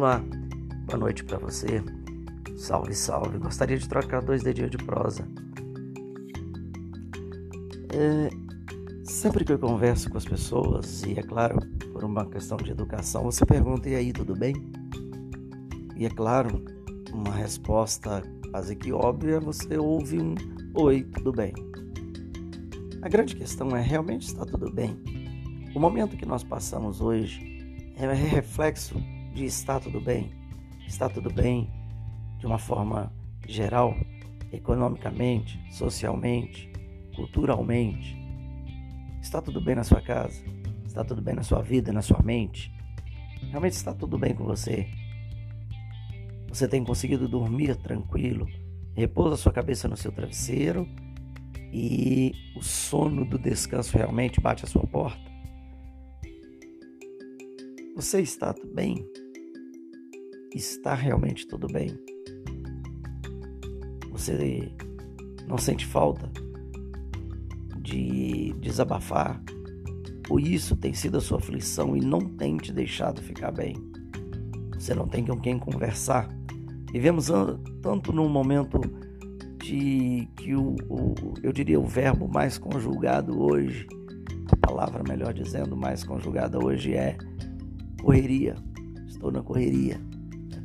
Olá, boa noite para você. Salve, salve. Gostaria de trocar dois dedinhos de prosa. É, sempre que eu converso com as pessoas, e é claro, por uma questão de educação, você pergunta: e aí, tudo bem? E é claro, uma resposta quase que óbvia, você ouve um oi, tudo bem. A grande questão é: realmente está tudo bem? O momento que nós passamos hoje é reflexo de está tudo bem? Está tudo bem de uma forma geral, economicamente, socialmente, culturalmente? Está tudo bem na sua casa? Está tudo bem na sua vida, na sua mente? Realmente está tudo bem com você? Você tem conseguido dormir tranquilo? Repousa sua cabeça no seu travesseiro e o sono do descanso realmente bate à sua porta? Você está bem? Está realmente tudo bem? Você não sente falta de desabafar? Ou isso tem sido a sua aflição e não tem te deixado ficar bem? Você não tem com quem conversar? Vivemos tanto num momento de que o, o, eu diria o verbo mais conjugado hoje, a palavra melhor dizendo mais conjugada hoje é correria. Estou na correria.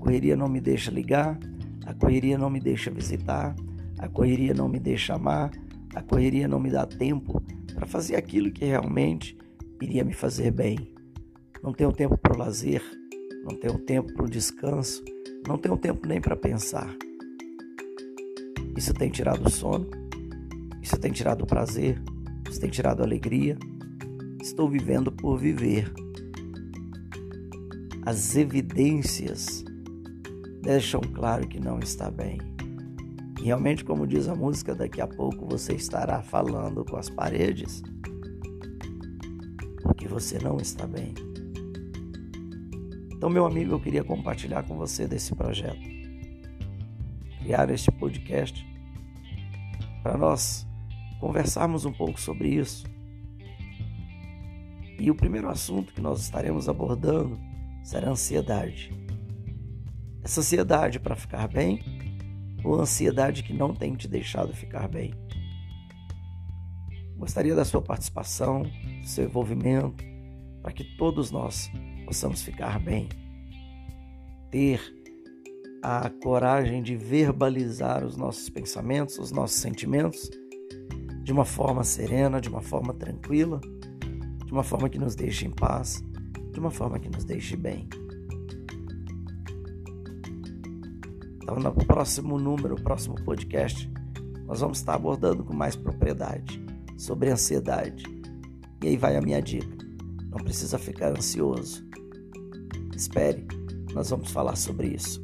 A correria não me deixa ligar, a correria não me deixa visitar, a correria não me deixa amar, a correria não me dá tempo para fazer aquilo que realmente iria me fazer bem. Não tenho tempo para o lazer, não tenho tempo para o descanso, não tenho tempo nem para pensar. Isso tem tirado o sono, isso tem tirado o prazer, isso tem tirado a alegria. Estou vivendo por viver as evidências deixam claro que não está bem. Realmente, como diz a música, daqui a pouco você estará falando com as paredes porque você não está bem. Então, meu amigo, eu queria compartilhar com você desse projeto. Criar este podcast para nós conversarmos um pouco sobre isso. E o primeiro assunto que nós estaremos abordando será ansiedade. Essa ansiedade para ficar bem ou ansiedade que não tem te deixado ficar bem? Gostaria da sua participação, do seu envolvimento, para que todos nós possamos ficar bem. Ter a coragem de verbalizar os nossos pensamentos, os nossos sentimentos de uma forma serena, de uma forma tranquila, de uma forma que nos deixe em paz de uma forma que nos deixe bem. Então, no próximo número, próximo podcast, nós vamos estar abordando com mais propriedade sobre ansiedade. E aí vai a minha dica: não precisa ficar ansioso. Espere, nós vamos falar sobre isso.